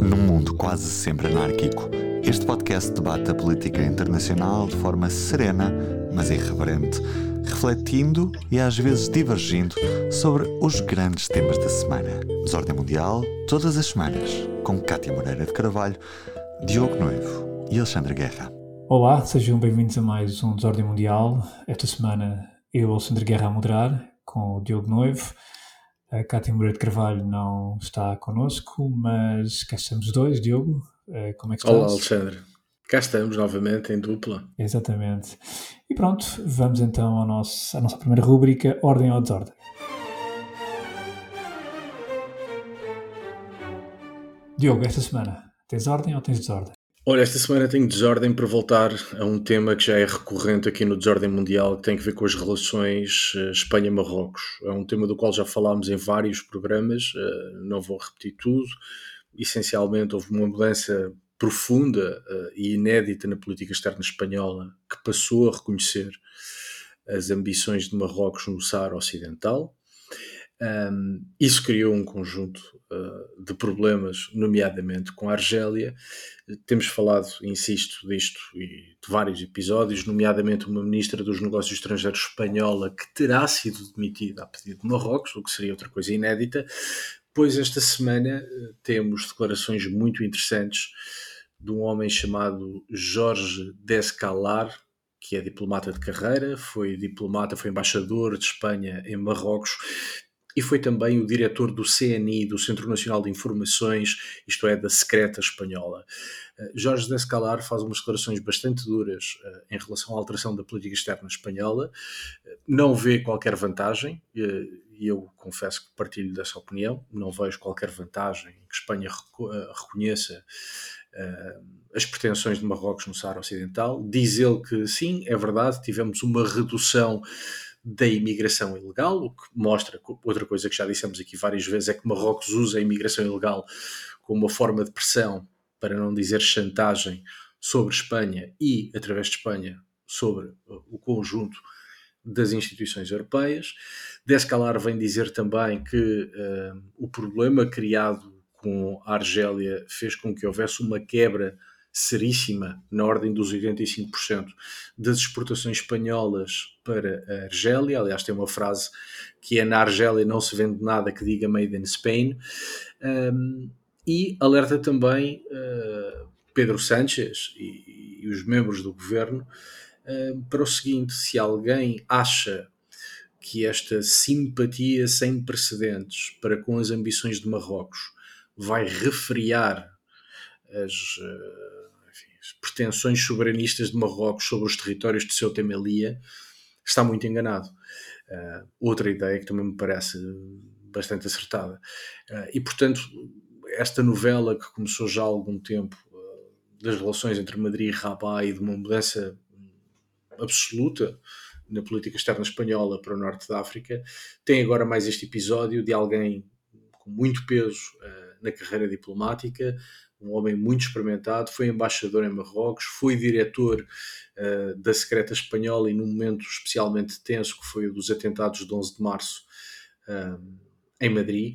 Num mundo quase sempre anárquico, este podcast debate a política internacional de forma serena, mas irreverente, refletindo e às vezes divergindo sobre os grandes temas da semana. Desordem Mundial, todas as semanas, com Cátia Moreira de Carvalho, Diogo Noivo e Alexandre Guerra. Olá, sejam bem-vindos a mais um Desordem Mundial. Esta semana eu, Alexandre Guerra, a moderar, com o Diogo Noivo. A Cátia Moreira de Carvalho não está connosco, mas cá estamos dois, Diogo. Eh, como é que estás? Olá, Alexandre. Cá estamos novamente em dupla. Exatamente. E pronto, vamos então ao nosso, à nossa primeira rúbrica, Ordem ou Desordem. Diogo, esta semana, tens ordem ou tens desordem? Olha, esta semana tenho desordem para voltar a um tema que já é recorrente aqui no Desordem Mundial, que tem a ver com as relações eh, Espanha-Marrocos. É um tema do qual já falámos em vários programas, eh, não vou repetir tudo. Essencialmente, houve uma mudança profunda eh, e inédita na política externa espanhola, que passou a reconhecer as ambições de Marrocos no Saara Ocidental. Isso criou um conjunto uh, de problemas, nomeadamente com a Argélia. Temos falado, insisto, disto e de vários episódios, nomeadamente uma ministra dos Negócios Estrangeiros espanhola que terá sido demitida a pedido de Marrocos, o que seria outra coisa inédita. Pois esta semana uh, temos declarações muito interessantes de um homem chamado Jorge Descalar, que é diplomata de carreira, foi diplomata, foi embaixador de Espanha em Marrocos e foi também o diretor do CNI, do Centro Nacional de Informações, isto é, da Secreta Espanhola. Eh, Jorge Descalar faz umas declarações bastante duras uh, em relação à alteração da política externa espanhola, uh, não vê qualquer vantagem, e eu confesso que partilho dessa opinião, não vejo qualquer vantagem que Espanha reconheça as pretensões de Marrocos no Saara Ocidental. Diz ele que sim, é verdade, tivemos uma redução da imigração ilegal, o que mostra outra coisa que já dissemos aqui várias vezes é que Marrocos usa a imigração ilegal como uma forma de pressão, para não dizer chantagem, sobre Espanha e, através de Espanha, sobre uh, o conjunto das instituições europeias. Descalar vem dizer também que uh, o problema criado com a Argélia fez com que houvesse uma quebra seríssima, na ordem dos 85% das exportações espanholas para a Argélia. Aliás, tem uma frase que é na Argélia não se vende nada que diga Made in Spain. Um, e alerta também uh, Pedro Sánchez e, e, os membros do governo uh, para o seguinte: se alguém acha que esta simpatia sem precedentes para com as ambições de Marrocos vai refriar as, uh, pretensões soberanistas de Marrocos sobre os territórios de Ceuta e está muito enganado. Uh, outra ideia que também me parece bastante acertada. Uh, e, portanto, esta novela que começou já há algum tempo, uh, das relações entre Madrid e Rabat e de uma mudança absoluta na política externa espanhola para o norte da África, tem agora mais este episódio de alguém com muito peso na carreira diplomática, um homem muito experimentado, foi embaixador em Marrocos, foi diretor uh, da secreta espanhola e num momento especialmente tenso, que foi o dos atentados de 11 de março uh, em Madrid,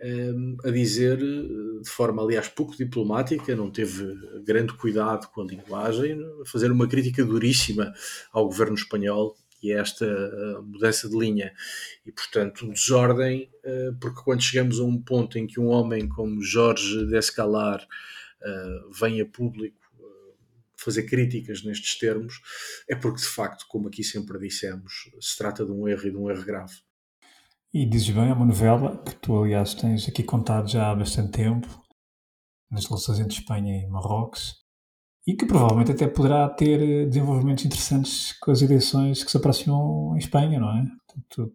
uh, a dizer de forma, aliás, pouco diplomática, não teve grande cuidado com a linguagem, a fazer uma crítica duríssima ao governo espanhol e esta mudança de linha. E, portanto, desordem, porque quando chegamos a um ponto em que um homem como Jorge Descalar uh, vem a público fazer críticas nestes termos, é porque, de facto, como aqui sempre dissemos, se trata de um erro e de um erro grave. E dizes bem, é uma novela que tu, aliás, tens aqui contado já há bastante tempo, nas relações entre Espanha e Marrocos, e que provavelmente até poderá ter desenvolvimentos interessantes com as eleições que se aproximam em Espanha, não é? Portanto,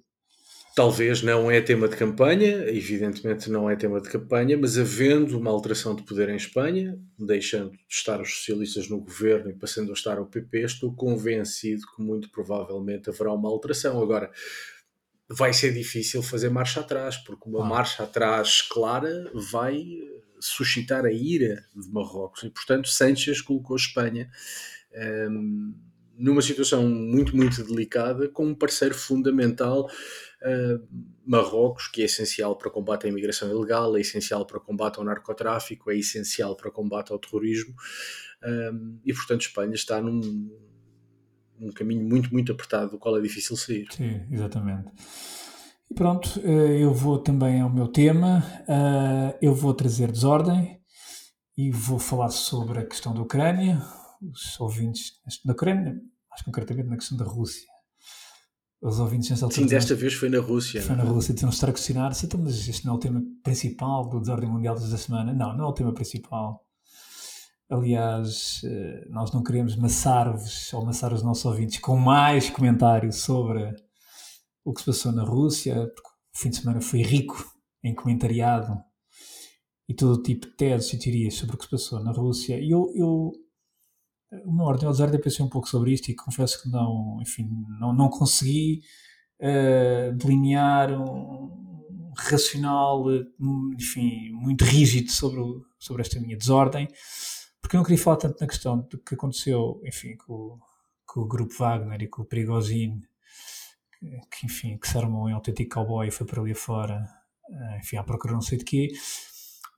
Talvez não é tema de campanha, evidentemente não é tema de campanha, mas havendo uma alteração de poder em Espanha, deixando de estar os socialistas no governo e passando a estar o PP, estou convencido que muito provavelmente haverá uma alteração. Agora, vai ser difícil fazer marcha atrás, porque uma ah. marcha atrás clara vai suscitar a ira de Marrocos e, portanto, Sánchez colocou Espanha. Um, numa situação muito, muito delicada, com um parceiro fundamental, uh, Marrocos, que é essencial para o combate à imigração ilegal, é essencial para o combate ao narcotráfico, é essencial para o combate ao terrorismo, um, e portanto Espanha está num, num caminho muito, muito apertado, do qual é difícil sair. Sim, exatamente. E pronto, eu vou também ao meu tema, eu vou trazer desordem e vou falar sobre a questão da Ucrânia, os ouvintes da Ucrânia, mais concretamente na questão da Rússia. Os ouvintes nessa altura. Sim, desta vez foi na Rússia. Foi na Rússia, disseram estar a questionar se então, mas este não é o tema principal do Desordem Mundial desta semana. Não, não é o tema principal. Aliás, eh, nós não queremos maçar-vos ou amassar os nossos ouvintes com mais comentários sobre o que se passou na Rússia, porque o fim de semana foi rico em comentariado e todo tipo de teses e teorias sobre o que se passou na Rússia. E eu, eu uma ordem ao desordem, pensei um pouco sobre isto e confesso que não, enfim, não, não consegui uh, delinear um racional, enfim, muito rígido sobre, sobre esta minha desordem, porque eu não queria falar tanto na questão do que aconteceu, enfim, com, com o grupo Wagner e com o Prigozhin, que, enfim, que se armou em autêntico cowboy e foi para ali afora, uh, enfim, à procura não sei de quê,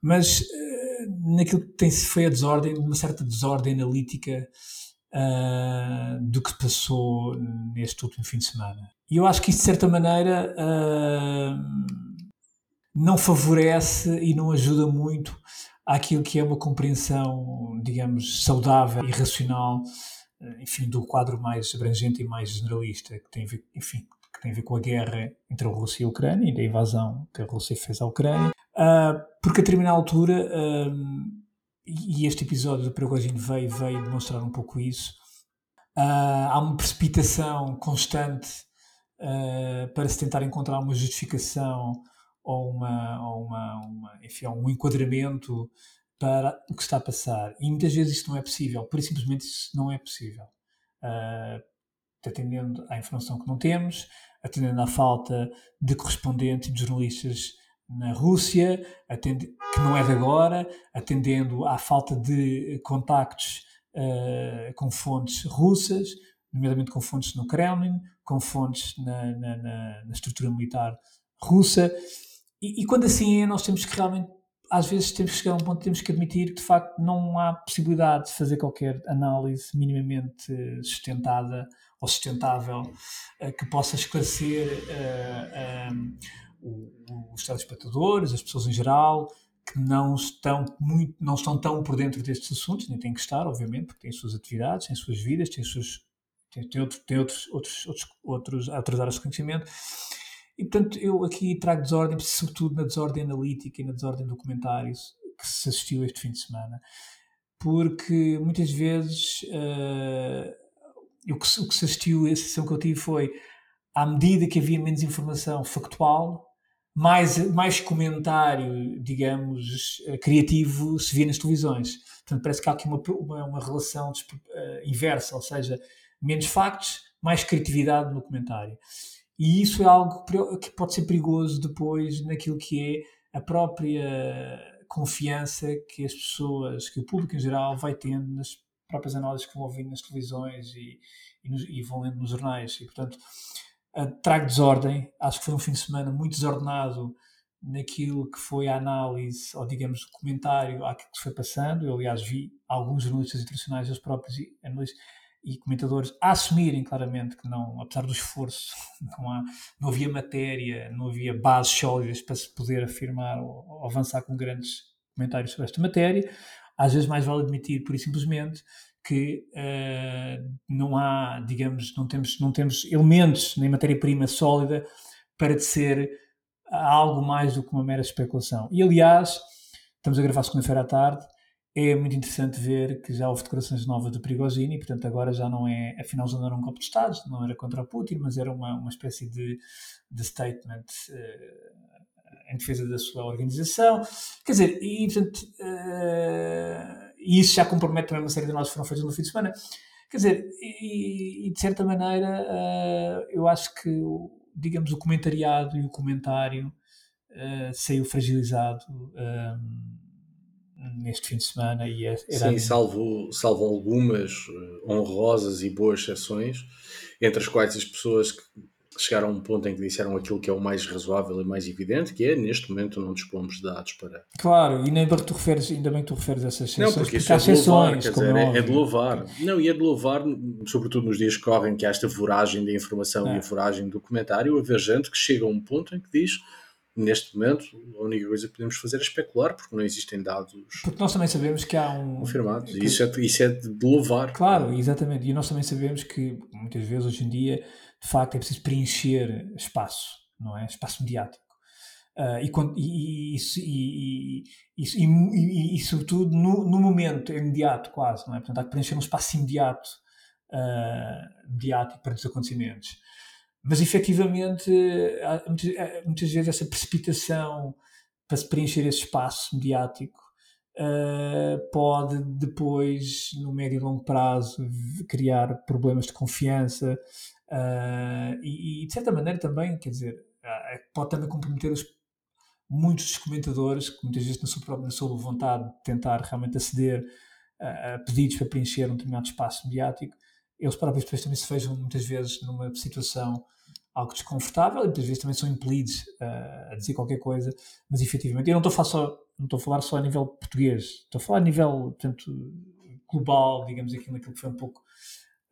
mas uh, naquilo que tem foi a desordem, uma certa desordem analítica uh, do que passou neste último fim de semana. E eu acho que isso, de certa maneira, uh, não favorece e não ajuda muito àquilo que é uma compreensão, digamos, saudável e racional, enfim, do quadro mais abrangente e mais generalista, que tem a ver, enfim, que tem a ver com a guerra entre a Rússia e a Ucrânia e da invasão que a Rússia fez à Ucrânia, uh, porque a determinada altura, uh, e este episódio do Prigogine veio, veio demonstrar um pouco isso, uh, há uma precipitação constante para se tentar encontrar uma justificação ou, uma, ou uma, uma, enfim, um enquadramento para o que está a passar. E muitas vezes isso não é possível, por simplesmente isso não é possível. Uh, atendendo à informação que não temos, atendendo à falta de correspondentes de jornalistas na Rússia, atende, que não é de agora, atendendo à falta de contactos uh, com fontes russas, nomeadamente com fontes no Kremlin, com fontes na, na, na, na estrutura militar russa. E, e, quando assim é, nós temos que realmente, às vezes, temos que chegar a um ponto temos que admitir que, de facto, não há possibilidade de fazer qualquer análise minimamente sustentada ou sustentável uh, que possa esclarecer uh, um, os telespectadores, as pessoas em geral, que não estão, muito, não estão tão por dentro destes assuntos, nem têm que estar, obviamente, porque têm suas atividades, têm suas vidas, têm, suas, têm, têm, outro, têm outros, outros, outros, outros, outras áreas de conhecimento. E, portanto, eu aqui trago desordem, sobretudo na desordem analítica e na desordem documentários que se assistiu este fim de semana. Porque muitas vezes uh, o que, o que se assistiu, a sensação que eu tive foi, à medida que havia menos informação factual, mais, mais comentário, digamos, eh, criativo se via nas televisões. Portanto, parece que há aqui uma, uma, uma relação uh, inversa, ou seja, menos factos, mais criatividade no comentário. E isso é algo que pode ser perigoso depois naquilo que é a própria confiança que as pessoas, que o público em geral vai tendo nas próprias análises que vão ouvindo nas televisões e, e, nos, e vão lendo nos jornais. E, portanto, trago desordem. Acho que foi um fim de semana muito desordenado naquilo que foi a análise, ou digamos, o comentário àquilo que foi passando. Eu, aliás, vi alguns jornalistas internacionais, os próprios analistas e comentadores, a assumirem claramente que não, apesar do esforço, não, há, não havia matéria, não havia bases sólidas para se poder afirmar ou, ou avançar com grandes comentários sobre esta matéria às vezes mais vale admitir, por e simplesmente, que uh, não há, digamos, não temos, não temos elementos nem matéria-prima sólida para ser algo mais do que uma mera especulação. E aliás, estamos a gravar segunda-feira à tarde, é muito interessante ver que já houve declarações novas do Prigozhin e, portanto, agora já não é, afinal já não era um golpe de Estado, não era contra Putin, mas era uma, uma espécie de, de statement uh, em defesa da sua organização. Quer dizer, e, portanto, uh, isso já compromete também uma série de nós que foram feitos no fim de semana. Quer dizer, e, e de certa maneira, uh, eu acho que, digamos, o comentariado e o comentário uh, saiu fragilizado neste fim de semana. E era Sim, salvo, salvo algumas honrosas e boas exceções, entre as quais as pessoas que chegaram a um ponto em que disseram aquilo que é o mais razoável e mais evidente, que é neste momento não dispomos de dados para. Claro, e nem bem que tu referes, ainda bem que tu referes essas exceções. Não, porque, porque isso é de louvar, dizer, é, é, de louvar. Não, e é de louvar, sobretudo nos dias que correm, que há esta voragem de informação é. e a voragem do documentário, a ver gente que chega a um ponto em que diz neste momento, a única coisa que podemos fazer é especular, porque não existem dados. Porque nós também sabemos que há um. Confirmados. Que... Isso, é, isso é de louvar. Claro, exatamente. E nós também sabemos que, muitas vezes, hoje em dia, de facto, é preciso preencher espaço, não é? Espaço mediático. Uh, e, e, e, e, sobretudo no, no, momento imediato, quase, não é? Portanto, há que preencher um espaço imediato, uh, mediático para os acontecimentos. Mas efetivamente, muitas, muitas, vezes, essa precipitação para se preencher esse espaço mediático uh, pode depois, no médio e longo prazo, criar problemas de confiança uh, e, e, de certa maneira, também, quer dizer, uh, pode também comprometer os, muitos dos comentadores que muitas vezes, na sua própria sua vontade de tentar realmente aceder a pedidos para preencher um determinado espaço mediático, eles próprios depois também se vejam muitas vezes numa situação algo desconfortável e muitas vezes também são impelidos uh, a dizer qualquer coisa, mas efetivamente, eu não estou a falar só, não estou a falar só a nível português, estou a falar a nível, portanto, global, digamos aqui, que foi um pouco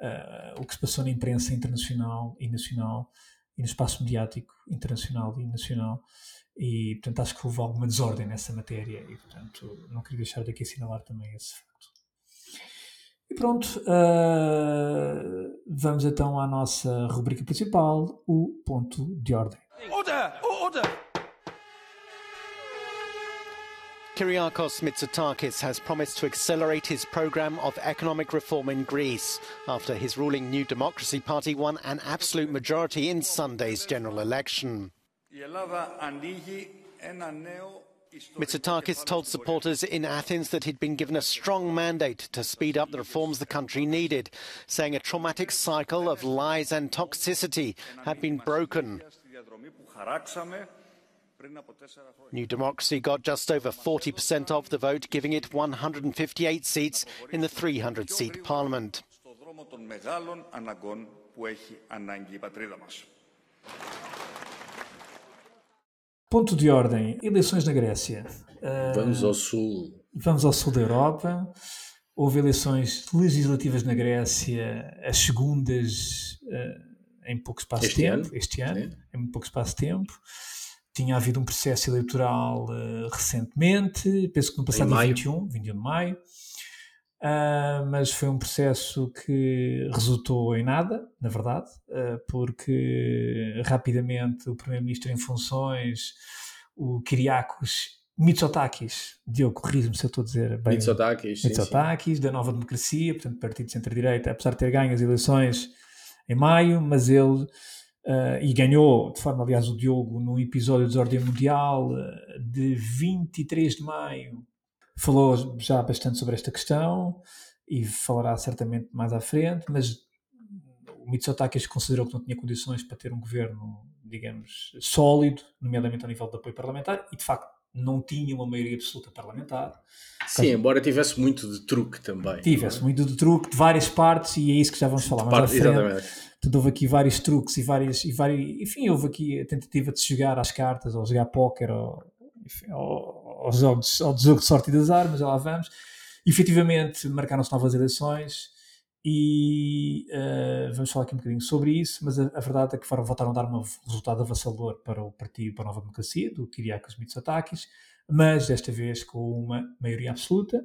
uh, o que se passou na imprensa internacional e nacional e no espaço mediático internacional e nacional e, portanto, acho que houve alguma desordem nessa matéria e, portanto, não queria deixar daqui assinalar também esse facto. E pronto, uh, vamos então à nossa rubrica principal, o ponto de ordem. Order! Order! Kyriakos Mitsotakis has promised to accelerate his programme of economic reform in Greece after his ruling New Democracy Party won an absolute majority in Sunday's general election. Mitsotakis told supporters in Athens that he'd been given a strong mandate to speed up the reforms the country needed, saying a traumatic cycle of lies and toxicity had been broken. New Democracy got just over 40% of the vote, giving it 158 seats in the 300 seat parliament. Ponto de ordem: eleições na Grécia. Vamos ao sul. Vamos ao sul da Europa. Houve eleições legislativas na Grécia, as segundas uh, em pouco espaço de tempo, ano? este ano, Sim. em pouco espaço de tempo. Tinha havido um processo eleitoral uh, recentemente, penso que no passado dia 21, 21 de maio. Uh, mas foi um processo que resultou em nada, na verdade, uh, porque rapidamente o primeiro-ministro em funções, o Kyriakos Mitsotakis, Diogo, corrijo-me se eu estou a dizer bem. Mitsotakis, Mitsotakis, da Nova Democracia, portanto, partido de centro-direita, apesar de ter ganho as eleições em maio, mas ele, uh, e ganhou, de forma, aliás, o Diogo, num episódio de Ordem Mundial de 23 de maio falou já bastante sobre esta questão e falará certamente mais à frente, mas o Mitsotakis considerou que não tinha condições para ter um governo, digamos, sólido, nomeadamente ao nível de apoio parlamentar, e de facto não tinha uma maioria absoluta parlamentar. Sim, embora tivesse muito de truque também. Tivesse é? muito de truque de várias partes, e é isso que já vamos falar mais parte, à frente. Exatamente. Portanto, houve aqui vários truques e vários, e vários. Enfim, houve aqui a tentativa de jogar às cartas, ou jogar póquer, ou, enfim, ou, aos jogos, ao jogo de sorte e das armas, lá vamos. E, efetivamente, marcaram-se novas eleições e uh, vamos falar aqui um bocadinho sobre isso, mas a, a verdade é que voltaram a dar um resultado avassalador para o Partido para a Nova Democracia, do Kyriakos Mitsotakis, mas desta vez com uma maioria absoluta,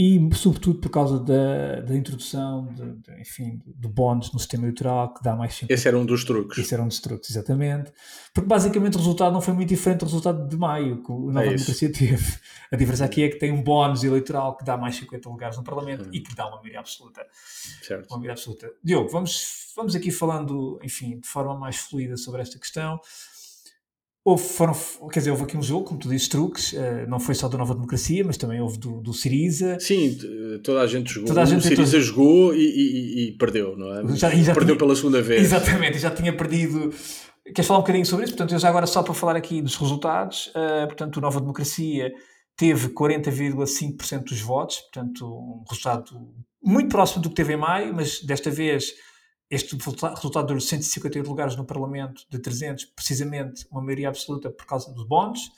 e sobretudo por causa da, da introdução de, de, enfim, de bónus no sistema eleitoral que dá mais tempo. Esse era um dos truques. Esse era um dos truques, exatamente. Porque basicamente o resultado não foi muito diferente do resultado de maio que a Nova é Democracia teve. A diferença aqui é que tem um bónus eleitoral que dá mais 50 lugares no Parlamento hum. e que dá uma maioria absoluta. Certo. Uma maioria absoluta. Diogo, vamos, vamos aqui falando, enfim, de forma mais fluida sobre esta questão. Houve, foram, quer dizer, houve aqui um jogo, como tu dizes, truques, uh, não foi só da Nova Democracia, mas também houve do, do Siriza. Sim, toda a gente jogou. Toda a gente o Siriza jogou e, e, e, perdeu, não é? Já, já perdeu tinha, pela segunda vez. Exatamente, já tinha perdido. Queres falar um bocadinho sobre isso? Portanto, eu já agora só para falar aqui dos resultados, uh, portanto, o Nova Democracia teve 40,5% dos votos, portanto, um resultado muito próximo do que teve em maio, mas desta vez este resultado deu 158 lugares no Parlamento de 300, precisamente uma maioria absoluta por causa dos bónus.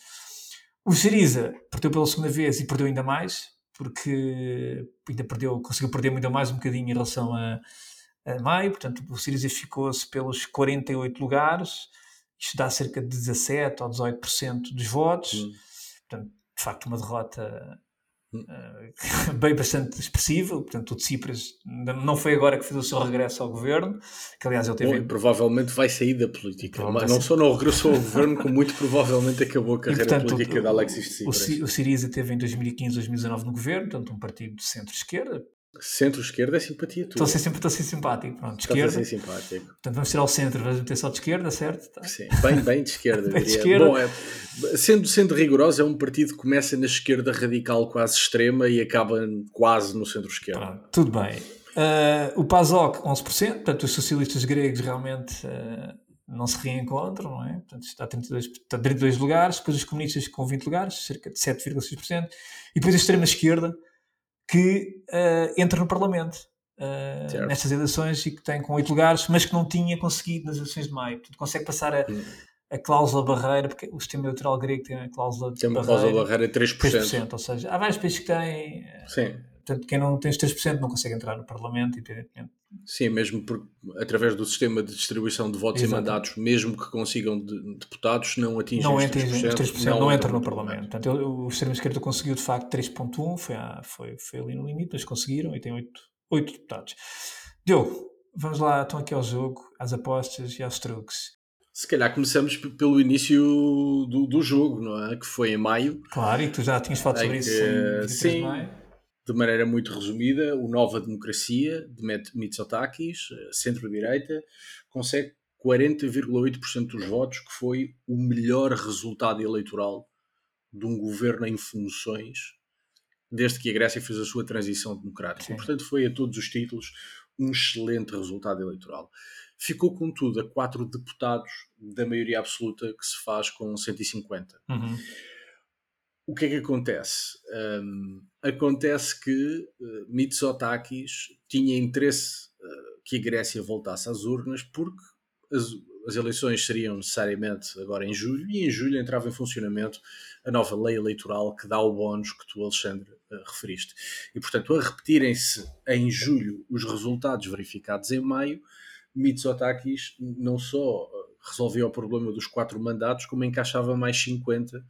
O Syriza perdeu pela segunda vez e perdeu ainda mais, porque ainda perdeu, conseguiu perder ainda mais um bocadinho em relação a, a maio, portanto o Syriza ficou-se pelos 48 lugares, isto dá cerca de 17 ou 18% dos votos, hum. portanto, de facto uma derrota bem bastante expressivo, portanto o Tsipras não foi agora que fez o seu regresso ao governo, que aliás ele teve... Bom, provavelmente vai sair da política, mas não só não regressou ao governo, como muito provavelmente acabou a carreira e, portanto, política o, de Alexis Tsipras. O, o Siriza teve em 2015, 2019 no governo, portanto um partido de centro-esquerda, Centro-esquerda é simpatia tua. Estou a ser sempre estou a ser simpático. Pronto, de esquerda. a ser simpático. Portanto, vamos tirar o centro, vamos meter só de esquerda, certo? Tá. Sim, bem, bem de esquerda. bem de esquerda. Bom, é, sendo, sendo rigoroso, é um partido que começa na esquerda radical quase extrema e acaba quase no centro-esquerda. Tudo bem. Uh, o PASOK, 11%, portanto, os socialistas gregos realmente uh, não se reencontram, não é? Portanto, está a 32, está a 32 lugares, depois os comunistas com 20 lugares, cerca de 7,6%, e depois a extrema-esquerda que uh, entra no Parlamento uh, nestas eleições e que tem com oito lugares, mas que não tinha conseguido nas eleições de maio. Portanto, consegue passar a, a cláusula barreira, porque o sistema eleitoral grego tem a cláusula tem uma barreira, cláusula barreira de 3%. 3%. Ou seja, há vários países que têm. Eh, Sim. Portanto, quem não tem os 3% não consegue entrar no Parlamento, evidentemente. Sim, mesmo por, através do sistema de distribuição de votos Exato. e mandatos, mesmo que consigam de, deputados, não atingem não os 3%, 3% não, não entram no Parlamento. Portanto, o extremo-esquerda conseguiu de facto 3.1, foi, foi, foi ali no limite, mas conseguiram e tem 8, 8 deputados. Diogo, vamos lá então aqui ao jogo, às apostas e aos truques. Se calhar começamos pelo início do, do jogo, não é? Que foi em maio. Claro, e tu já tinhas falado sobre isso em sim, de maneira muito resumida, o Nova Democracia, de Mitsotakis, eh, centro-direita, consegue 40,8% dos votos, que foi o melhor resultado eleitoral de um governo em funções desde que a Grécia fez a sua transição democrática. Sim. Portanto, foi a todos os títulos um excelente resultado eleitoral. Ficou, contudo, a quatro deputados da maioria absoluta que se faz com 150. Uhum. O que é que acontece? Um, acontece que uh, Mitsotakis tinha interesse uh, que a Grécia voltasse às urnas porque as, as, eleições seriam necessariamente agora em julho e em julho entrava em funcionamento a nova lei eleitoral que dá o bónus que tu, Alexandre, uh, referiste. E, portanto, a repetirem-se em julho os resultados verificados em maio, Mitsotakis não só resolvia o problema dos quatro mandatos, como encaixava mais 50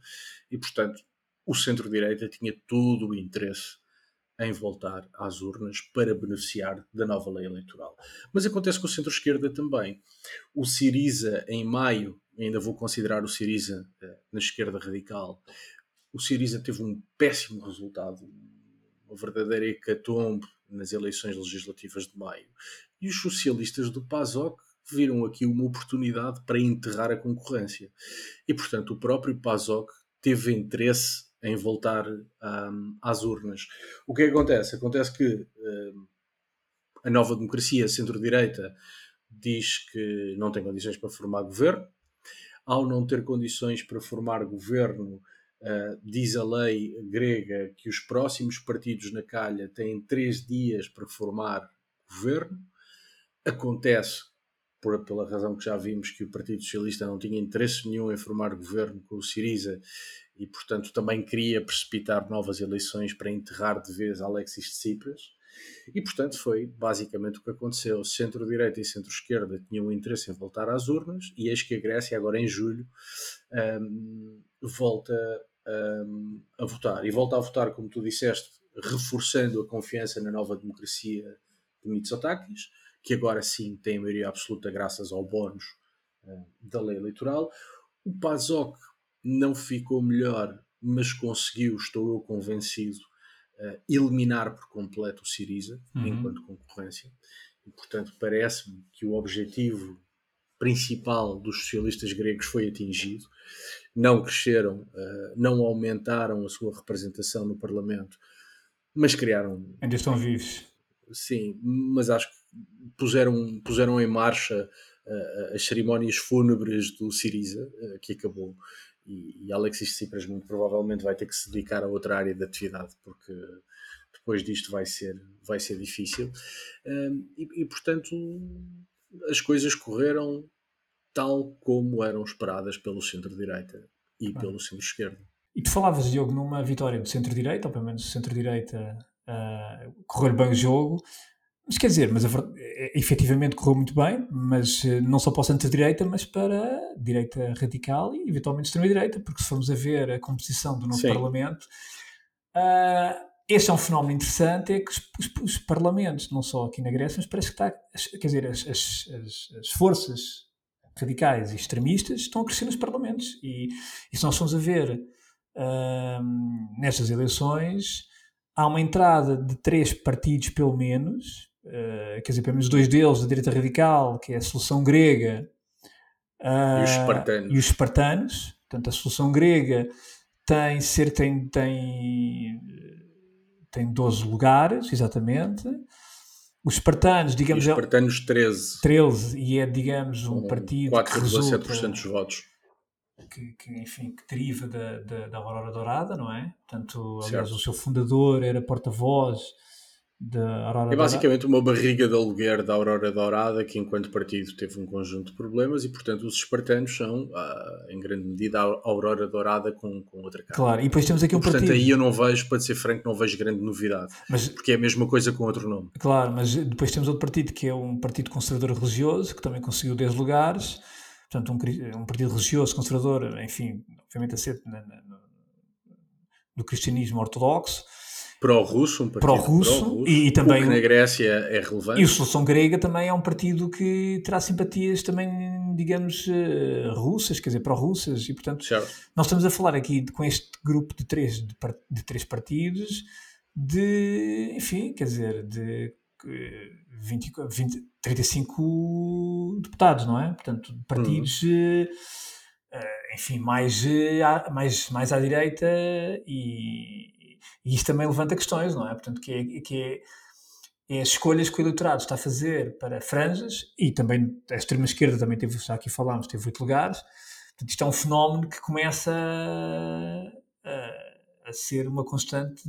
e, portanto, o centro-direita tinha todo o interesse em voltar às urnas para beneficiar da nova lei eleitoral. Mas acontece com o centro-esquerda também. O Siriza, em maio, ainda vou considerar o Siriza eh, na esquerda radical, o Siriza teve um péssimo resultado, uma verdadeira hecatombe nas eleições legislativas de maio. E os socialistas do PASOK viram aqui uma oportunidade para enterrar a concorrência. E, portanto, o próprio PASOK teve interesse em voltar um, às urnas. O que, é acontece? Acontece que um, a nova democracia centro-direita diz que não tem condições para formar governo. Ao não ter condições para formar governo, uh, diz a lei grega que os próximos partidos na calha têm três dias para formar governo. Acontece por, pela razão que já vimos que o Partido Socialista não tinha interesse nenhum em formar governo com o Siriza e, portanto, também queria precipitar novas eleições para enterrar de vez Alexis Tsipras. E, portanto, foi basicamente o que aconteceu. Centro-direita e centro-esquerda tinham interesse em voltar às urnas e eis que a Grécia, agora em julho, um, volta um, a votar. E volta a votar, como tu disseste, reforçando a confiança na nova democracia de Mitsotakis que agora sim tem a maioria absoluta graças ao bónus uh, da lei eleitoral. O PASOK não ficou melhor, mas conseguiu, estou eu convencido, uh, eliminar por completo o Siriza uhum. enquanto concorrência. E, portanto, parece-me que o objetivo principal dos socialistas gregos foi atingido. Não cresceram, uh, não aumentaram a sua representação no Parlamento, mas criaram. Ainda estão vivos. Sim, mas acho que puseram, puseram em marcha uh, as cerimónias fúnebres do Siriza, uh, que acabou. e, e Alexis Tsipras muito provavelmente vai ter que se dedicar a outra área de atividade, porque depois disto vai ser, vai ser difícil. Um, e, e, portanto, as coisas correram tal como eram esperadas pelo centro-direita e ah. pelo centro-esquerda. E tu falavas, Diogo, numa vitória do centro-direita, ou pelo menos centro-direita uh, correu bem o jogo, mas quer dizer, mas a, é, efetivamente correu muito bem, mas eh, não só para o centro-direita, mas para a direita radical e eventualmente extrema-direita, porque se formos a ver a composição do novo Sim. Parlamento, uh, este é um fenómeno interessante, é que os, os, os, parlamentos, não só aqui na Grécia, mas parece que está, quer dizer, as, as, as, forças radicais e extremistas estão a crescer nos parlamentos. E, e se nós formos a ver uh, nestas eleições, há uma entrada de três partidos, pelo menos, uh, quer dizer, pelo menos dois deles, da direita radical, que é a solução grega, uh, e, os espartanos. e os espartanos. Portanto, a solução grega tem, ser, tem, tem, tem 12 lugares, exatamente. Os espartanos, digamos. E os espartanos, 13. 13, e é, digamos, um partido. 4,7% dos votos que, que, enfim, que deriva da, da, da, Aurora Dourada, não é? Portanto, aliás, certo. o seu fundador era porta-voz da Aurora É basicamente uma barriga de aluguer da Aurora Dourada que, enquanto partido, teve um conjunto de problemas e, portanto, os espartanos são, ah, em grande medida, a Aurora Dourada com, com outra cara. Claro, e depois temos aqui um portanto, partido... aí eu não vejo, para ser franco, não vejo grande novidade. Mas, porque é a mesma coisa com outro nome. Claro, mas depois temos outro partido que é um partido conservador religioso, que também conseguiu 10 lugares portanto, um, um partido religioso conservador, enfim, obviamente aceito no cristianismo ortodoxo. Pró-russo, um partido pró-russo, pró e, e, também. O que na Grécia é relevante. E o Solução Grega também é um partido que terá simpatias também, digamos, uh, russas, quer dizer, pró-russas, e portanto, certo. nós estamos a falar aqui de, com este grupo de três, de, de três partidos, de, enfim, quer dizer, de 20, 20, 35 deputados, não é? Portanto, partidos, uhum. enfim, mais, mais, mais à direita e, e isto também levanta questões, não é? Portanto, que é, que é, é as escolhas que o eleitorado está a fazer para franjas e também a extrema-esquerda também teve, já aqui falámos, teve oito lugares. Portanto, isto é um fenómeno que começa a, a ser uma constante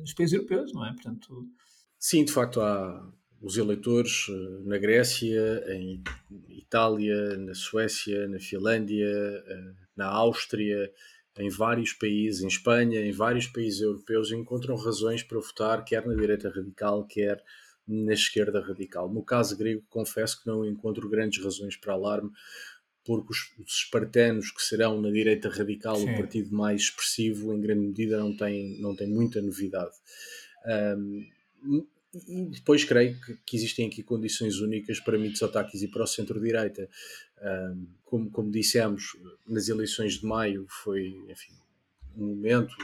nos países europeus, não é? Portanto, Sim, de facto há os eleitores eh, na Grécia, em Itália, na Suécia, na Finlândia, eh, na Áustria, em vários países, em Espanha, em vários países europeus, encontram razões para votar quer na direita radical, quer na esquerda radical. No caso grego, confesso que não encontro grandes razões para alarme, porque os, os espartanos, que serão na direita radical Sim. o partido mais expressivo, em grande medida não tem, não tem muita novidade. Um, e depois creio que, que, existem aqui condições únicas para Mitsotakis e para o centro-direita. Um, como, como dissemos, nas eleições de maio foi enfim, um momento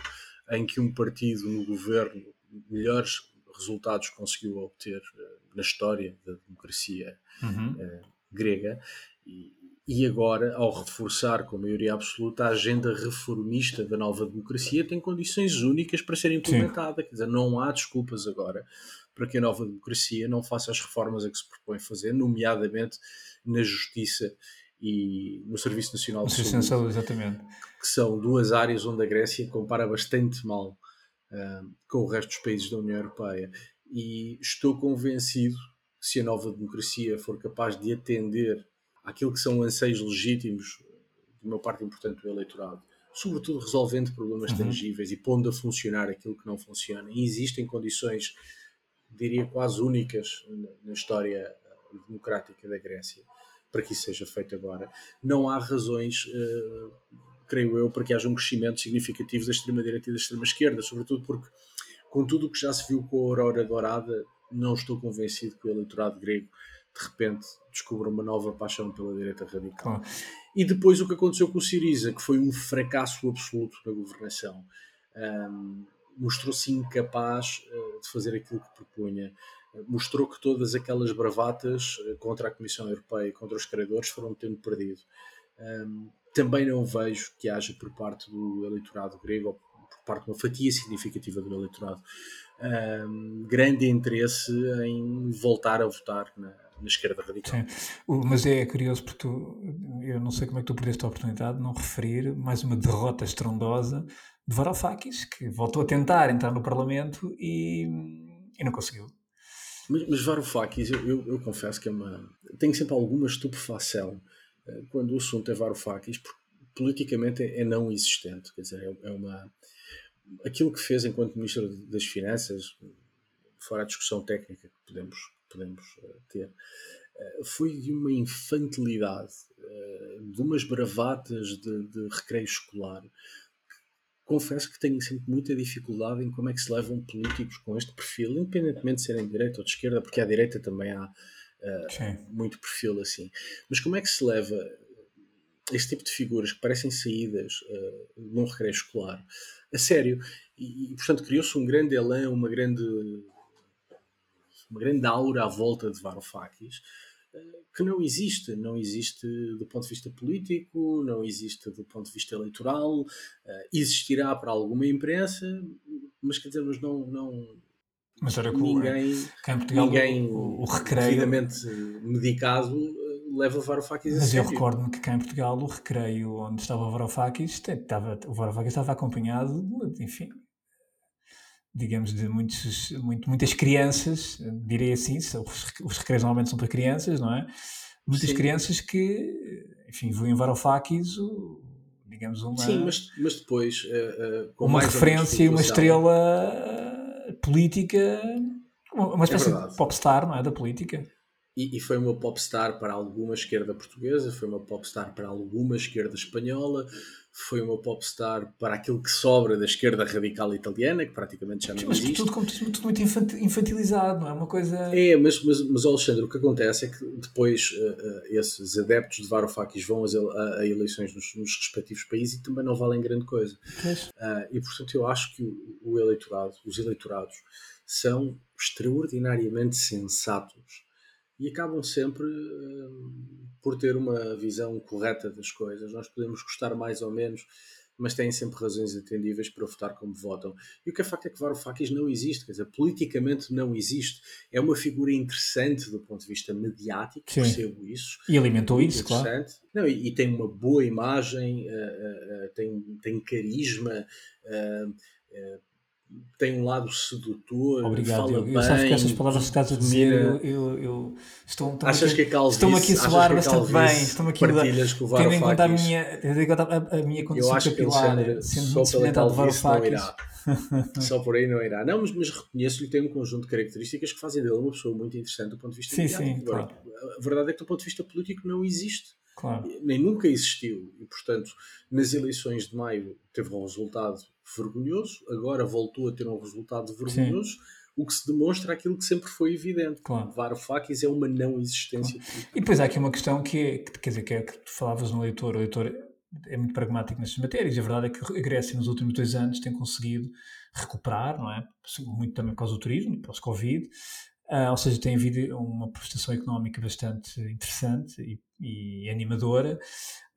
em que um partido no governo melhores resultados conseguiu obter uh, na história da democracia uhum. uh, grega e, e agora, ao reforçar com maioria absoluta a agenda reformista da nova democracia, tem condições únicas para ser implementada. Sim. Quer dizer, não há desculpas agora para que a nova democracia não faça as reformas a que se propõe fazer, nomeadamente na justiça e no Serviço Nacional de Saúde, Saúde exatamente. que são duas áreas onde a Grécia compara bastante mal uh, com o resto dos países da União Europeia. E estou convencido que se a nova democracia for capaz de atender àquilo que são anseios legítimos de uma parte importante do eleitorado, sobretudo resolvendo problemas uhum. tangíveis e pondo a funcionar aquilo que não funciona, e existem condições diria quase únicas na história democrática da Grécia, para que isso seja feito agora. Não há razões, uh, creio eu, para que haja um crescimento significativo da extrema-direita e da extrema-esquerda, sobretudo porque, com tudo o que já se viu com a Aurora Dourada, não estou convencido que o eleitorado grego de repente descubra uma nova paixão pela direita radical. E depois o que aconteceu com o Siriza, que foi um fracasso absoluto na governação. Um, mostrou-se incapaz uh, de fazer aquilo que propunha. Mostrou que todas aquelas bravatas uh, contra a Comissão Europeia e contra os credores foram tendo perdido. Um, também não vejo que haja por parte do eleitorado grego, ou por parte de uma fatia significativa do eleitorado, um, grande interesse em voltar a votar na, na esquerda radical. Sim. Mas é curioso porque tu, eu não sei como é que tu perdeste a oportunidade de não referir mais uma derrota estrondosa de Varoufakis, que voltou a tentar entrar no Parlamento e, e não conseguiu. Mas, mas Varoufakis, eu, eu, eu, confesso que é uma. Tenho sempre alguma estupefação uh, quando o assunto é Varoufakis, porque politicamente é, é não existente. Quer dizer, é, é, uma. Aquilo que fez enquanto Ministro das Finanças, fora a discussão técnica que podemos, podemos uh, ter, uh, foi de uma infantilidade, de umas bravatas de, de recreio escolar confesso que tenho sempre muita dificuldade em como é que se levam políticos com este perfil, independentemente de serem de direita ou de esquerda, porque à direita também há uh, muito perfil assim. Mas como é que se leva este tipo de figuras que parecem saídas uh, num recreio escolar a sério? E, e portanto, criou-se um grande elan, uma grande, uma grande aura à volta de Varoufakis que não existe. Não existe do ponto de vista político, não existe do ponto de vista eleitoral, uh, existirá para alguma imprensa, mas quer dizer, mas não. não mas olha que ninguém, cá Portugal, ninguém o, o recreio devidamente medicado uh, leva Varoufakis a Mas eu recordo-me que cá em Portugal o recreio onde estava o Varoufakis, estava, o Varoufakis estava acompanhado, enfim, digamos, de muitos, muito, muitas crianças, direi assim, os, os recreios normalmente são para crianças, não é? Muitas Sim. crianças que, enfim, viam em Varoufakis, digamos, uma... Sim, mas, mas depois... Uh, uh, uma referência e uma estrela política, uma espécie é de popstar, não é? Da política. E, e, foi uma popstar para alguma esquerda portuguesa, foi uma popstar para alguma esquerda espanhola, foi uma popstar para aquilo que sobra da esquerda radical italiana, que praticamente já não mas existe. Tudo, tudo, tudo muito infantilizado, não é? Uma coisa. É, mas, mas, mas Alexandre, o que acontece é que depois uh, uh, esses adeptos de Varoufakis vão a, a eleições nos, nos, respectivos países e também não valem grande coisa. Uh, e portanto eu acho que o, o eleitorado, os eleitorados, são extraordinariamente sensatos e acabam sempre por ter uma visão correta das coisas. Nós podemos gostar mais ou menos, mas têm sempre razões atendíveis para votar como votam. E o que é facto é que Varoufakis não existe, quer dizer, politicamente não existe. É uma figura interessante do ponto de vista mediático, Sim. percebo isso. E alimentou isso, claro. Não, e, e, tem uma boa imagem, uh, uh, tem, tem carisma, tem um lado sedutor, Obrigado. fala eu, bem. Eu sabes que essas palavras que estás a dizer, eu, eu, eu estou, estou Achas aqui, que a calvície, estão aqui a soar bastante bem, estão aqui partilhas com o Tendo em conta a minha, a, a minha condição eu acho capilar, que sendo muito semelhante ao de Varoufakis. Só por aí não irá. Não, mas, mas reconheço-lhe que tem um conjunto de características que fazem dele uma pessoa muito interessante do ponto de vista sim, sim, claro. A verdade é que do ponto de vista político não existe. Claro. Nem nunca existiu. E, portanto, nas eleições de maio teve um resultado vergonhoso, agora voltou a ter um resultado vergonhoso, Sim. o que se demonstra aquilo que sempre foi evidente. Claro. Varoufakis é uma não existência. Claro. E depois há aqui uma questão que é, quer dizer, que é que tu falavas no leitor, o leitor é muito pragmático nestas matérias, e a verdade é que a Grécia nos últimos dois anos tem conseguido recuperar, não é? Muito também por causa do turismo, pós-Covid, Uh, ou seja, tem havido uma prestação económica bastante interessante e, e animadora.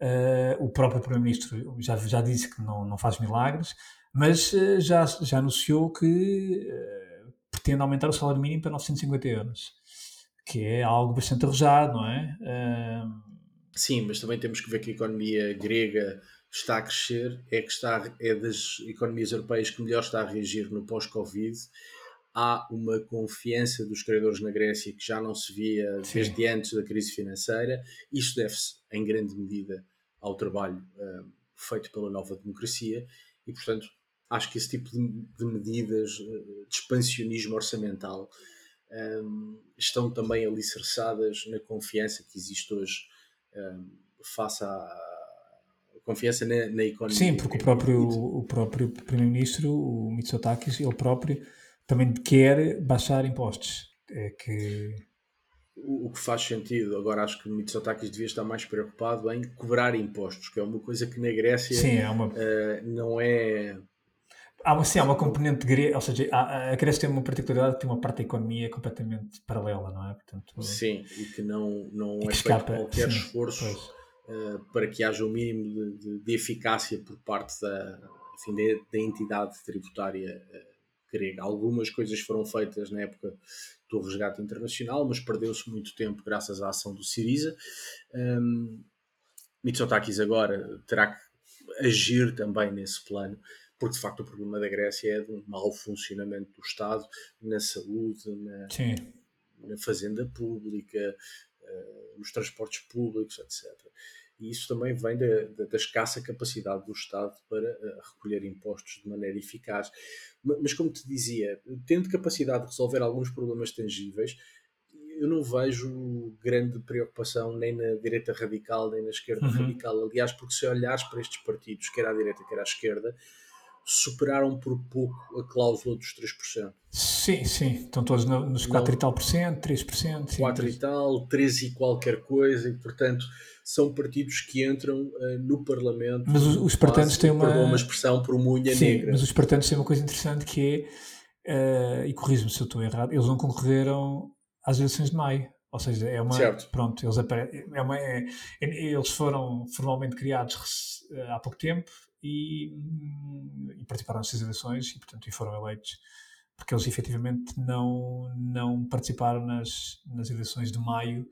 Uh, o próprio Primeiro-Ministro já, já disse que não, não faz milagres, mas uh, já, já anunciou que pretende aumentar o salário mínimo para 950 euros, que é algo bastante arrojado, não é? Sim, mas também temos que ver que a economia grega está a crescer, é que está é das economias europeias que melhor está a reagir no pós-Covid há uma confiança dos credores na Grécia que já não se via Sim. desde antes da crise financeira. Isto deve-se, em grande medida, ao trabalho uh, feito pela nova democracia e, portanto, acho que esse tipo de, de medidas uh, de expansionismo orçamental um, estão também alicerçadas na confiança que existe hoje um, face à confiança na, na, economia. Sim, porque o próprio, o próprio Primeiro-Ministro, o Mitsotakis, ele próprio também quer baixar impostos. É que o, que faz sentido. Agora acho que o Mitsotakis devia estar mais preocupado em cobrar impostos, que é uma coisa que na Grécia sim, é uma... Uh, não é. Há uma, sim, há uma componente de ou seja, a, a Grécia tem uma particularidade que tem uma parte da economia completamente paralela, não é? Portanto, sim, e que não, não é feito qualquer sim, esforço uh, para que haja o um mínimo de, de, de, eficácia por parte da, enfim, da, da entidade tributária uh, grega. Algumas coisas foram feitas na época do resgate internacional, mas perdeu-se muito tempo graças à ação do Siriza. Um, Mitsotakis agora terá que agir também nesse plano, porque de facto o problema da Grécia é de um mau funcionamento do Estado na saúde, na, na fazenda pública, uh, nos transportes públicos, etc. E isso também vem da, da, da escassa capacidade do Estado para uh, recolher impostos de maneira eficaz. Mas, como te dizia, tendo capacidade de resolver alguns problemas tangíveis, eu não vejo grande preocupação nem na direita radical nem na esquerda uhum. radical. Aliás, porque se olhares para estes partidos, quer à direita, quer à esquerda, superaram por pouco a cláusula dos 3%. Sim, sim. Estão todos nos 4 não, e tal por cento, 3%. Sim, 4 3... e tal, 13 e qualquer coisa, e portanto são partidos que entram uh, no Parlamento. Mas os, os espartanos têm uma. uma expressão por sim, negra. Mas os espartanos têm uma coisa interessante que é, uh, e corrijo-me se eu estou errado, eles não concorreram às eleições de maio. Ou seja, é uma. Certo. Pronto, eles, é uma, é, eles foram formalmente criados eh, há pouco tempo e, e participaram nestas eleições e, portanto, e foram eleitos porque eles efetivamente não, não participaram nas, nas eleições de maio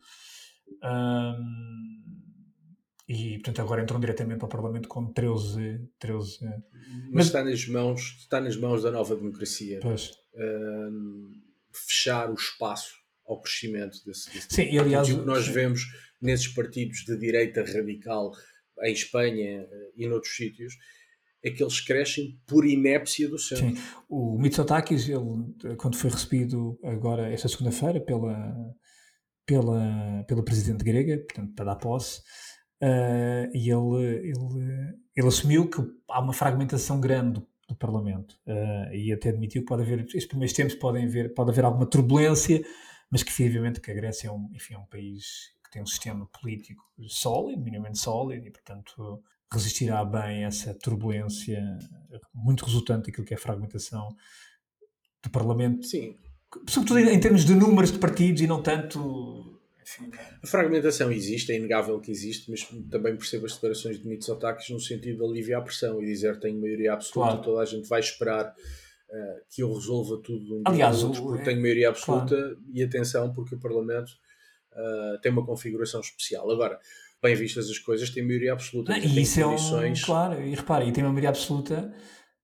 um, e portanto agora entram diretamente ao Parlamento com 13, 13 mas, mas, está nas mãos está nas mãos da nova democracia um, fechar o espaço ao crescimento desse, desse Sim, e aliás, o que nós vemos nesses partidos de direita radical em Espanha eh, e noutros sítios, é que eles crescem por inépcia do centro. Sim. O Mitsotakis, ele, quando foi recebido agora, esta segunda-feira, pela, pela, pela presidente grega, portanto, para dar posse, uh, e ele, ele, ele assumiu que há uma fragmentação grande do, Parlamento uh, e até admitiu que pode haver, estes primeiros tempos podem haver, pode haver alguma turbulência, mas que efetivamente que a Grécia é um, enfim, é um país que tem um sistema político sólido, minimamente sólido, e portanto resistirá bem a essa turbulência muito resultante daquilo que é a fragmentação do Parlamento. Sim. Sobretudo em termos de números de partidos e não tanto. Enfim. A fragmentação existe, é inegável que existe, mas também percebo as declarações de Mitsotakis no sentido de aliviar a pressão e dizer tenho maioria absoluta, claro. toda a gente vai esperar uh, que eu resolva tudo um Aliás, porque tenho maioria absoluta claro. e atenção porque o Parlamento uh, tem uma configuração especial. Agora, bem vistas as coisas, tem maioria absoluta. Não, e isso condições... é um, claro, e repara, e tem uma maioria absoluta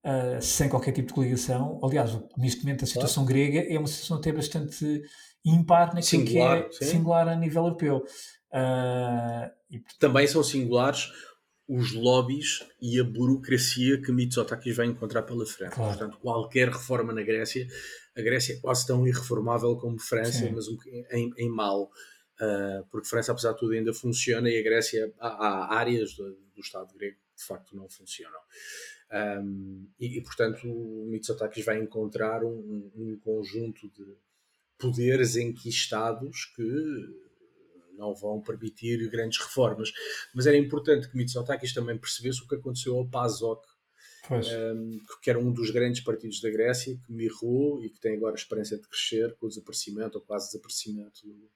uh, sem qualquer tipo de coligação. Aliás, neste momento a situação claro. grega é uma situação até bastante ímpar naquilo singular, que é sim. singular a nível europeu. Uh, e... Também são singulares os lobbies e a burocracia que Mitsotakis vai encontrar pela frente. Claro. Portanto, qualquer reforma na Grécia, a Grécia é quase tão irreformável como França, Sim. mas em, em mal. Uh, porque França, apesar de tudo, ainda funciona e a Grécia, há, há áreas do, do, Estado grego que de facto não funcionam. Um, e, e, portanto, o Mitsotakis vai encontrar um, um conjunto de poderes enquistados que não vão permitir grandes reformas. Mas era importante que Mitsotakis também percebesse o que aconteceu ao PASOK, um, que era um dos grandes partidos da Grécia, que mirrou e que tem agora a esperança de crescer com o desaparecimento ou quase desaparecimento do,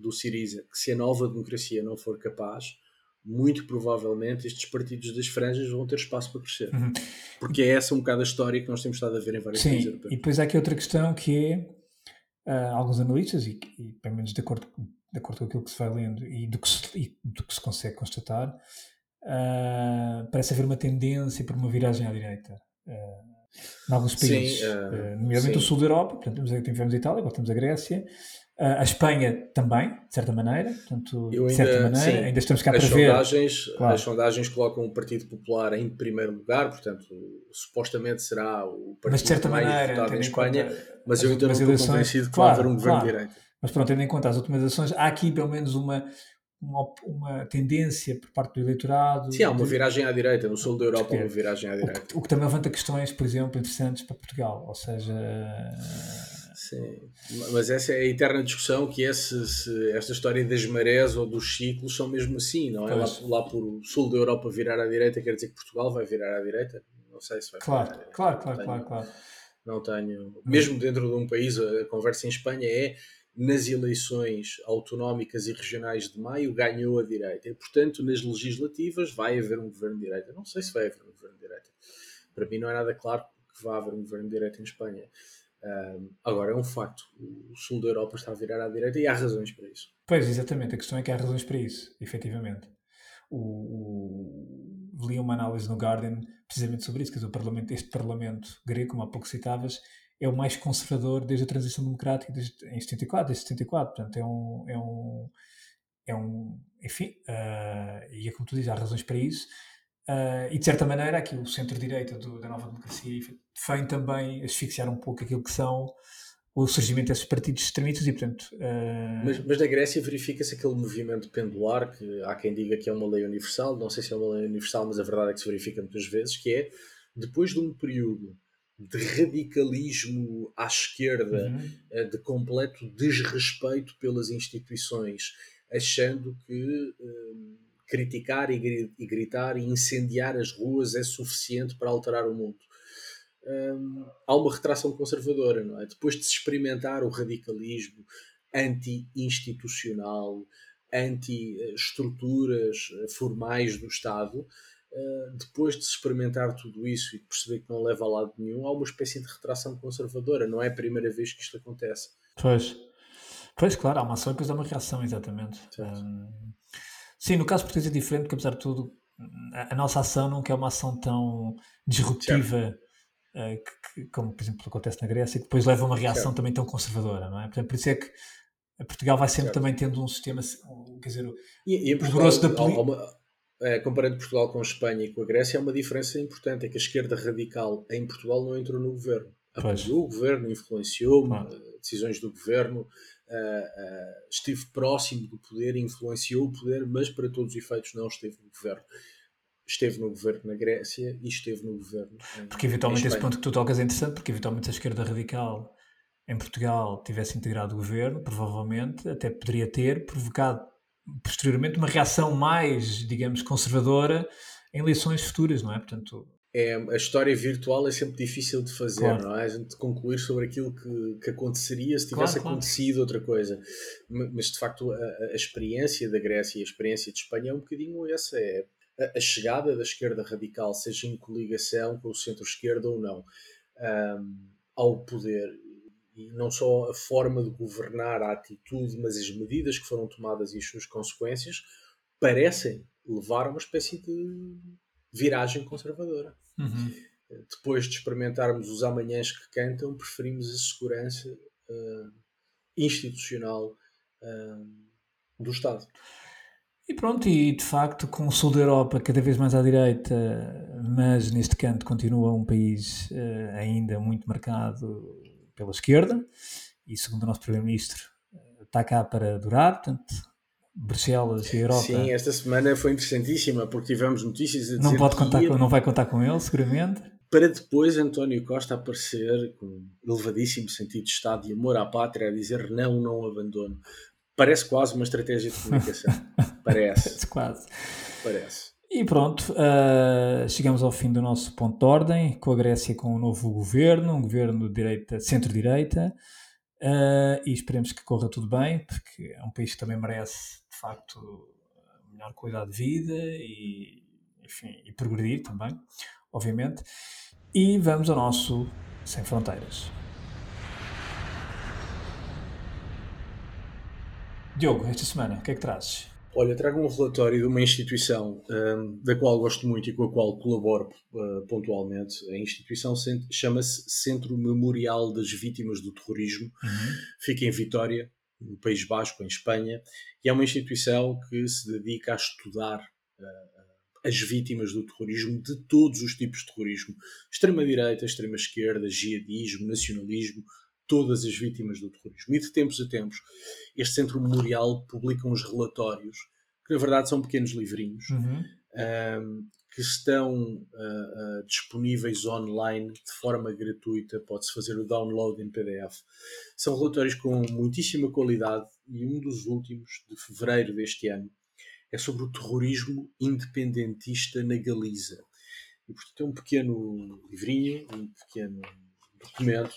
do Siriza. Que se a nova democracia não for capaz, muito provavelmente estes partidos das franjas vão ter espaço para crescer. Uhum. Porque é essa um bocado a história que nós temos estado a ver em vários países europeus. E depois há aqui outra questão que é uh, alguns analistas, e, e pelo menos de acordo de acordo com aquilo que se vai lendo e do que se, e do que se consegue constatar, uh, parece haver uma tendência para uma viragem à direita. Uh, em alguns países, sim, nomeadamente sim. o sul da Europa, portanto, tivemos a Itália, agora temos a Grécia, a Espanha também, de certa maneira, portanto, ainda, de certa maneira, sim, ainda estamos cá para sondagens, ver. Claro. As sondagens colocam o Partido Popular em primeiro lugar, portanto, supostamente será o partido mas de certa mais maneira, votado em Espanha, mas eu ainda não estou convencido que claro, vai haver um governo claro. de direita. Mas pronto, tendo em conta as últimas eleições, há aqui pelo menos uma, uma, uma, tendência por parte do eleitorado. Sim, há uma viragem à direita. No sul da Europa, há uma viragem à direita. O que, o que, também levanta questões, por exemplo, interessantes para Portugal. Ou seja. Sim, mas essa é a eterna discussão que se, se esta história das marés ou dos ciclos são mesmo assim, não é? Lá, lá por sul da Europa virar à direita quer dizer que Portugal vai virar à direita? Não sei se vai Claro, claro, claro, tenho, claro, claro. Não tenho. Mesmo dentro de um país, a conversa em Espanha é nas eleições autonómicas e regionais de maio ganhou a direita. E, portanto, nas legislativas vai haver um governo de direita. Não sei se vai haver um governo de direita. Para mim não é nada claro que vá haver um governo direito em Espanha. Um, agora, é um facto, o sul da Europa está a virar à direita e há razões para isso. Pois, exatamente, a questão é que há razões para isso, efetivamente. O, o, li uma análise no Guardian precisamente sobre isso, que o parlamento, este parlamento grego, como há pouco citavas, é o mais conservador desde a transição democrática desde, em 74, desde 74, portanto é um, é um, é um enfim, uh, e é como tu dizes, há razões para isso, uh, e de certa maneira aqui o centro-direita da nova democracia vem também asfixiar um pouco aquilo que são o surgimento desses partidos extremistas e, portanto... Uh... Mas, mas na Grécia verifica-se aquele movimento pendular, que há quem diga que é uma lei universal, não sei se é uma lei universal, mas a verdade é que se verifica muitas vezes, que é, depois de um período de radicalismo à esquerda, uhum. Eh, de completo desrespeito pelas instituições, achando que um, criticar e, e gritar e incendiar as ruas é suficiente para alterar o mundo um, há uma retração conservadora, não é? Depois de se experimentar o radicalismo anti-institucional, anti-estruturas eh, formais do Estado, uh, depois de se experimentar tudo isso e perceber que não leva a lado nenhum, há uma espécie de retração conservadora. Não é a primeira vez que isto acontece. Pois, pois claro, há uma ação e depois há uma reação, exatamente. Um, sim, no caso português é diferente, porque apesar de tudo, a, a nossa ação nunca é uma ação tão disruptiva. Uh, que, como por exemplo acontece na Grécia, que depois leva a uma reação certo. também tão conservadora, não é? Portanto, por isso é que Portugal vai sempre certo. também tendo um sistema, quer dizer, e, e Portugal, da política. É, comparando Portugal com a Espanha e com a Grécia, há uma diferença importante: é que a esquerda radical em Portugal não entrou no governo. Apoiou o governo, influenciou claro. Eh, decisões do governo, uh, uh, esteve próximo do poder, influenciou o poder, mas para todos os efeitos não esteve no governo esteve no governo na Grécia e esteve no governo. Em, porque eventualmente esse ponto que tu tocas é interessante, porque eventualmente se a esquerda radical em Portugal tivesse integrado o governo, provavelmente até poderia ter provocado posteriormente uma reação mais, digamos, conservadora em eleições futuras, não é? Portanto, é, a história virtual é sempre difícil de fazer, claro. não é? A gente concluir sobre aquilo que, que aconteceria se tivesse claro, acontecido claro. outra coisa. Mas de facto a, a, experiência da Grécia e a experiência de Espanha é um bocadinho essa. É a chegada da esquerda radical, seja em coligação com o centro-esquerda ou não, um, ao poder, e não só a forma de governar, a atitude, mas as medidas que foram tomadas e as suas consequências, parecem levar a uma espécie de viragem conservadora. Uhum. Depois de experimentarmos os amanhãs que cantam, preferimos a segurança uh, institucional uh, do Estado. E pronto, e de facto, com o sul da Europa cada vez mais à direita, mas neste canto continua um país uh, ainda muito marcado pela esquerda, e segundo o nosso Primeiro-Ministro, está cá para durar, portanto, Bruxelas e Europa. Sim, esta semana foi interessantíssima, porque tivemos notícias a dizer não, pode contar com, não vai contar com ele, seguramente. Para depois António Costa aparecer com elevadíssimo sentido de Estado e amor à pátria a dizer não, não abandono. Parece quase uma estratégia de comunicação. Parece. quase. Parece. E pronto, uh, chegamos ao fim do nosso ponto de ordem, com a Grécia com um novo governo, um governo de direita, centro-direita, uh, e esperemos que corra tudo bem, porque é um país que também merece, facto, melhor qualidade de vida e, enfim, e progredir também, obviamente. E vamos ao nosso Sem Fronteiras. Diogo, esta semana, o que é que trazes? Olha, trago um relatório de uma instituição um, da qual gosto muito e com a qual colaboro uh, pontualmente. A instituição chama-se Centro Memorial das Vítimas do Terrorismo. Uhum. Fica em Vitória, no País Basco, em Espanha, e é uma instituição que se dedica a estudar uh, as vítimas do terrorismo, de todos os tipos de terrorismo: extrema-direita, extrema-esquerda, jihadismo, nacionalismo, todas as vítimas do terrorismo. E de tempos a tempos, este Centro Memorial publica uns relatórios, que na verdade são pequenos livrinhos, uhum. um, que estão uh, uh, disponíveis online de forma gratuita, pode-se fazer o download em PDF. São relatórios com muitíssima qualidade e um dos últimos, de fevereiro deste ano, é sobre o terrorismo independentista na Galiza. E portanto é um pequeno livrinho, um pequeno documento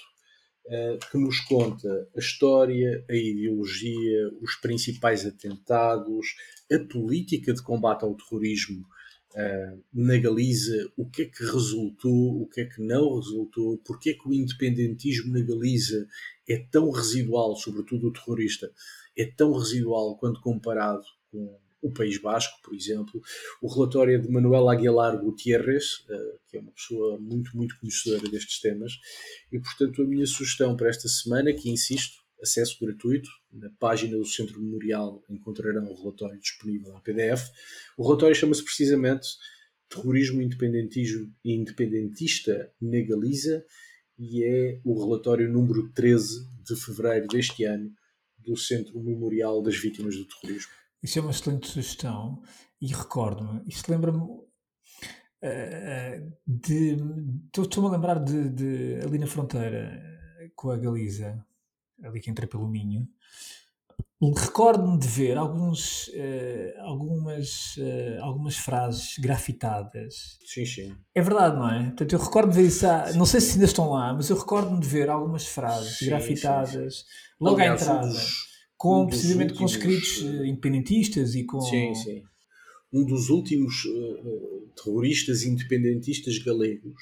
eh, que nos conta a história, a ideologia, os principais atentados, a política de combate ao terrorismo uh, na Galiza, o que é que resultou, o que é que não resultou, porque é que o independentismo na Galiza é tão residual, sobretudo o terrorista, é tão residual quando comparado com o País Basco, por exemplo. O relatório é de Manuel Aguilar Gutierrez, uh, que é uma pessoa muito, muito conhecedora destes temas, e portanto a minha sugestão para esta semana, que insisto, acesso gratuito. Na página do Centro Memorial encontrarão o relatório disponível em PDF. O relatório chama-se precisamente Terrorismo Independentista na Galiza e é o relatório número 13 de fevereiro deste ano do Centro Memorial das Vítimas do Terrorismo. Isso é uma excelente sugestão e recordo-me, isto lembra-me uh, de. Estou-me a lembrar de, de, ali na fronteira com a Galiza, ali que entra pelo Minho, recordo-me de ver alguns, uh, algumas, uh, algumas frases grafitadas. Sim, sim. É verdade, não é? Portanto, eu recordo-me de ver isso, há, não sei se ainda estão lá, mas eu recordo-me de ver algumas frases sim, grafitadas sim, sim. logo Aliás, à entrada, dos, com um precisamente últimos, com escritos uh, independentistas e com. Sim, sim. Um dos últimos terroristas independentistas galegos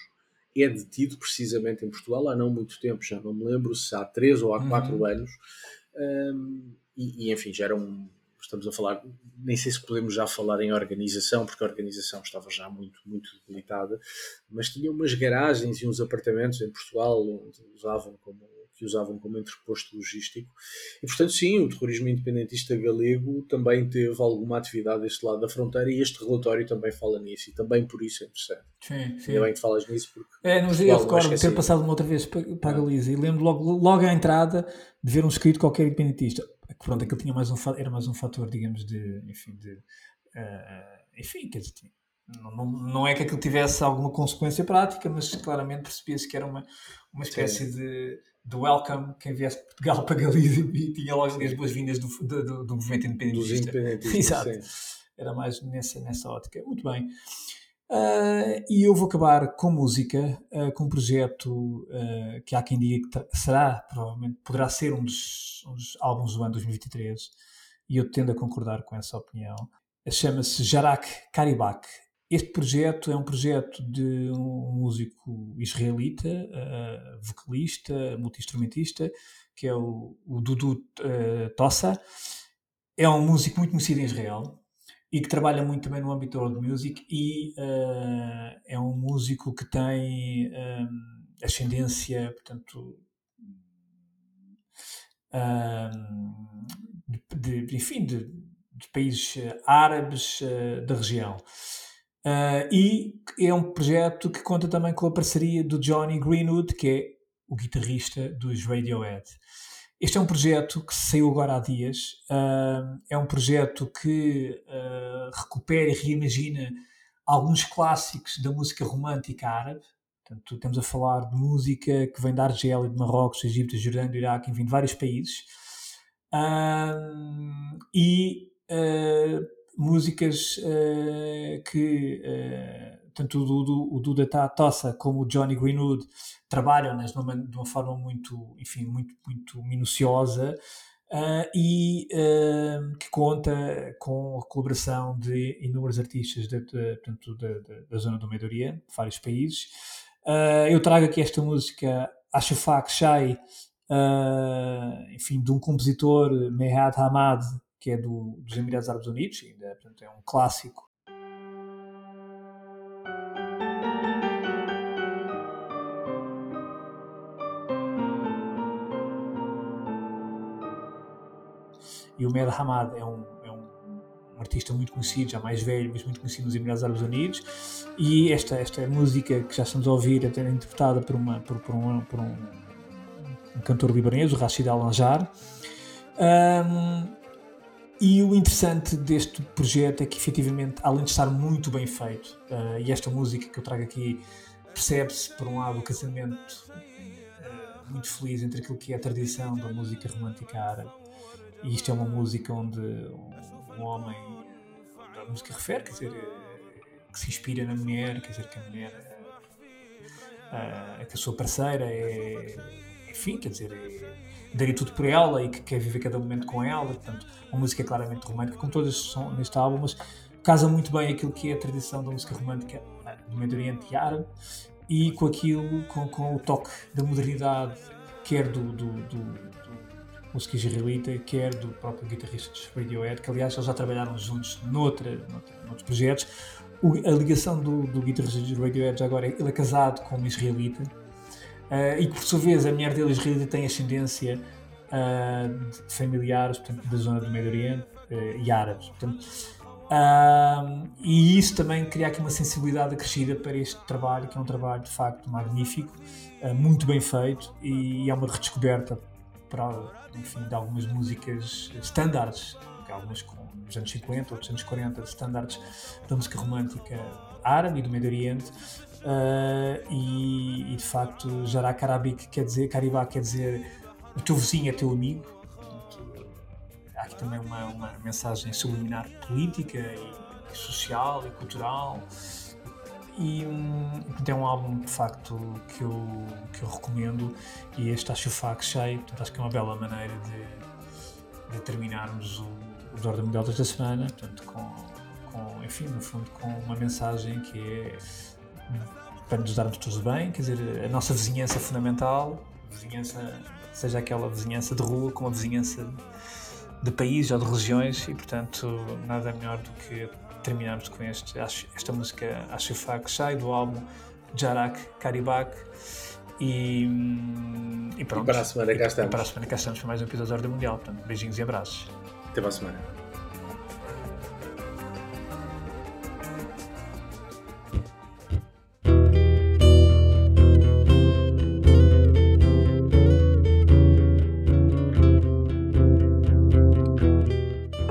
é detido precisamente em Portugal há não muito tempo, já não me lembro se há três ou há quatro uhum. anos. Um, e, e, enfim, já era um. Estamos a falar, nem sei se podemos já falar em organização, porque a organização estava já muito, muito debilitada, mas tinha umas garagens e uns apartamentos em Portugal onde usavam como que usavam como entreposto logístico. E, portanto, sim, o terrorismo independentista galego também teve alguma atividade deste lado da fronteira e este relatório também fala nisso e também por isso é interessante. Sim, sim. Ainda bem que falas nisso porque... É, mas eu recordo de ter passado uma outra vez para, a Galiza e lembro logo, logo à entrada de ver um escrito qualquer independentista. Pronto, aquilo tinha mais um, era mais um fator, digamos, de... Enfim, de, uh, enfim, quer dizer, não, não, não, é que aquilo tivesse alguma consequência prática, mas claramente percebia-se que era uma, uma espécie de do welcome, quem viesse de Portugal para Galiza e tinha logo as boas-vindas do, do, do, movimento independentista. Independentistas, Exato. Sim. Era mais nessa, nessa ótica. Muito bem. Uh, e eu vou acabar com música, uh, com um projeto uh, que há quem diga que será, provavelmente, poderá ser um dos, um dos álbuns do ano 2023, e eu tendo a concordar com essa opinião. Chama-se Jarak Karibak este projeto é um projeto de um músico israelita, uh, vocalista, multi-instrumentista, que é o, o Dudu uh, Tossa. É um músico muito conhecido em Israel e que trabalha muito também no âmbito da world music e uh, é um músico que tem ascendência, portanto, de, de, enfim, de, de países árabes da região. Uh, e é um projeto que conta também com a parceria do Johnny Greenwood, que é o guitarrista dos Radiohead. Este é um projeto que saiu agora há dias. Uh, é um projeto que uh, recupera e reimagina alguns clássicos da música romântica árabe. Portanto, estamos a falar de música que vem da Argélia, de Marrocos, Egito, Jordânia, do Iraque, enfim, de vários países. e músicas uh, que uh, tanto o, o Duda Tossa como o Johnny Greenwood trabalham-nas de uma forma muito, enfim, muito, muito minuciosa uh, e que conta com a colaboração de inúmeros artistas de, de, de, da zona do Meio Oriente, de vários países. eu trago aqui esta música Ashafak Shai, enfim, de um compositor, Mehad Hamad, que é do, dos Emirados Árabes Unidos, ainda portanto, é um clássico. E o Med Hamad é um, é um, artista muito conhecido, já mais velho, mas muito conhecido nos Emirados Árabes Unidos. E esta, esta música que já estamos a ouvir é interpretada por, uma, por, por, um, por um, um cantor libanês, o Rashid Al-Najjar. Um, e o interessante deste projeto é que, efetivamente, além de estar muito bem feito, uh, e esta música que eu trago aqui percebe-se, por um lado, o casamento uh, muito feliz entre aquilo que é a tradição da música romântica árabe, e isto é uma música onde um, homem, a música refere, quer dizer, que se inspira na mulher, quer dizer, que a mulher, uh, que a sua parceira é, enfim, quer dizer, é, daria tudo por ela e que quer viver cada momento com ela. Portanto, uma música claramente romântica, como todas são neste álbum, mas casa muito bem aquilo que é a tradição da música romântica eh, do Médio Oriente e árabe e com aquilo, com, com o toque da modernidade, quer do, do, do, música israelita, quer do próprio guitarrista dos Radiohead, que aliás eles já trabalharam juntos noutra, noutra, noutros projetos. O, a ligação do, do guitarrista dos Radiohead agora, ele é casado com uma israelita e que por sua vez a mulher dele israelita tem ascendência uh, de familiares portanto, da zona do Médio Oriente uh, e árabes. Portanto, e isso também cria aqui uma sensibilidade acrescida para este trabalho, que é um trabalho de facto magnífico, uh, muito bem feito e é uma redescoberta para, enfim, de algumas músicas standards, algumas com, dos anos 50, outros anos 40, standards da música romântica árabe e do Médio Oriente. Uh, e, e, de facto, Jará Karabik quer dizer, Caribá quer dizer o teu vizinho é teu amigo há aqui também uma, uma mensagem subliminar política e, e social e cultural. E um, é um álbum de facto que eu, que eu recomendo e este acho o fac cheio, portanto acho que é uma bela maneira de, de terminarmos o, o Ordem Mundial desta semana, portanto com, com, enfim, no fundo com uma mensagem que é para nos darmos todos bem, quer dizer, a nossa vizinhança fundamental, vizinhança, seja aquela vizinhança de rua como a vizinhança de países ou de regiões e, portanto, nada melhor do que terminarmos com este, esta música Ashifak Shai do álbum Jarak Karibak. E, e pronto. E para a semana cá estamos. E para a semana cá estamos para mais um episódio da Ordem Mundial. Portanto, beijinhos e abraços. Até para a semana.